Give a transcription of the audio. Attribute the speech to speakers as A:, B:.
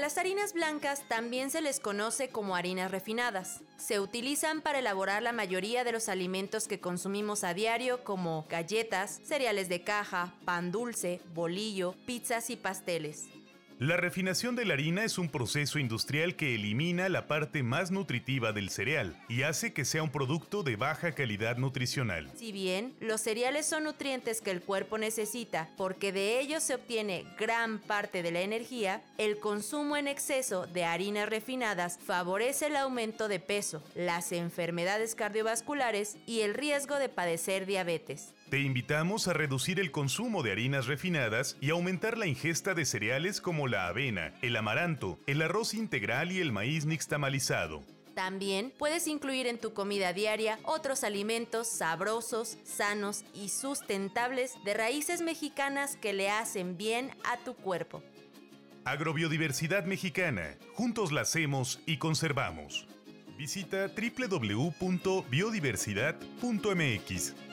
A: Las harinas blancas también se les conoce como harinas refinadas. Se utilizan para elaborar la mayoría de los alimentos que consumimos a diario como galletas, cereales de caja, pan dulce, bolillo, pizzas y pasteles.
B: La refinación de la harina es un proceso industrial que elimina la parte más nutritiva del cereal y hace que sea un producto de baja calidad nutricional.
A: Si bien los cereales son nutrientes que el cuerpo necesita porque de ellos se obtiene gran parte de la energía, el consumo en exceso de harinas refinadas favorece el aumento de peso, las enfermedades cardiovasculares y el riesgo de padecer diabetes.
B: Te invitamos a reducir el consumo de harinas refinadas y aumentar la ingesta de cereales como la avena, el amaranto, el arroz integral y el maíz nixtamalizado.
A: También puedes incluir en tu comida diaria otros alimentos sabrosos, sanos y sustentables de raíces mexicanas que le hacen bien a tu cuerpo.
B: Agrobiodiversidad mexicana. Juntos la hacemos y conservamos. Visita www.biodiversidad.mx.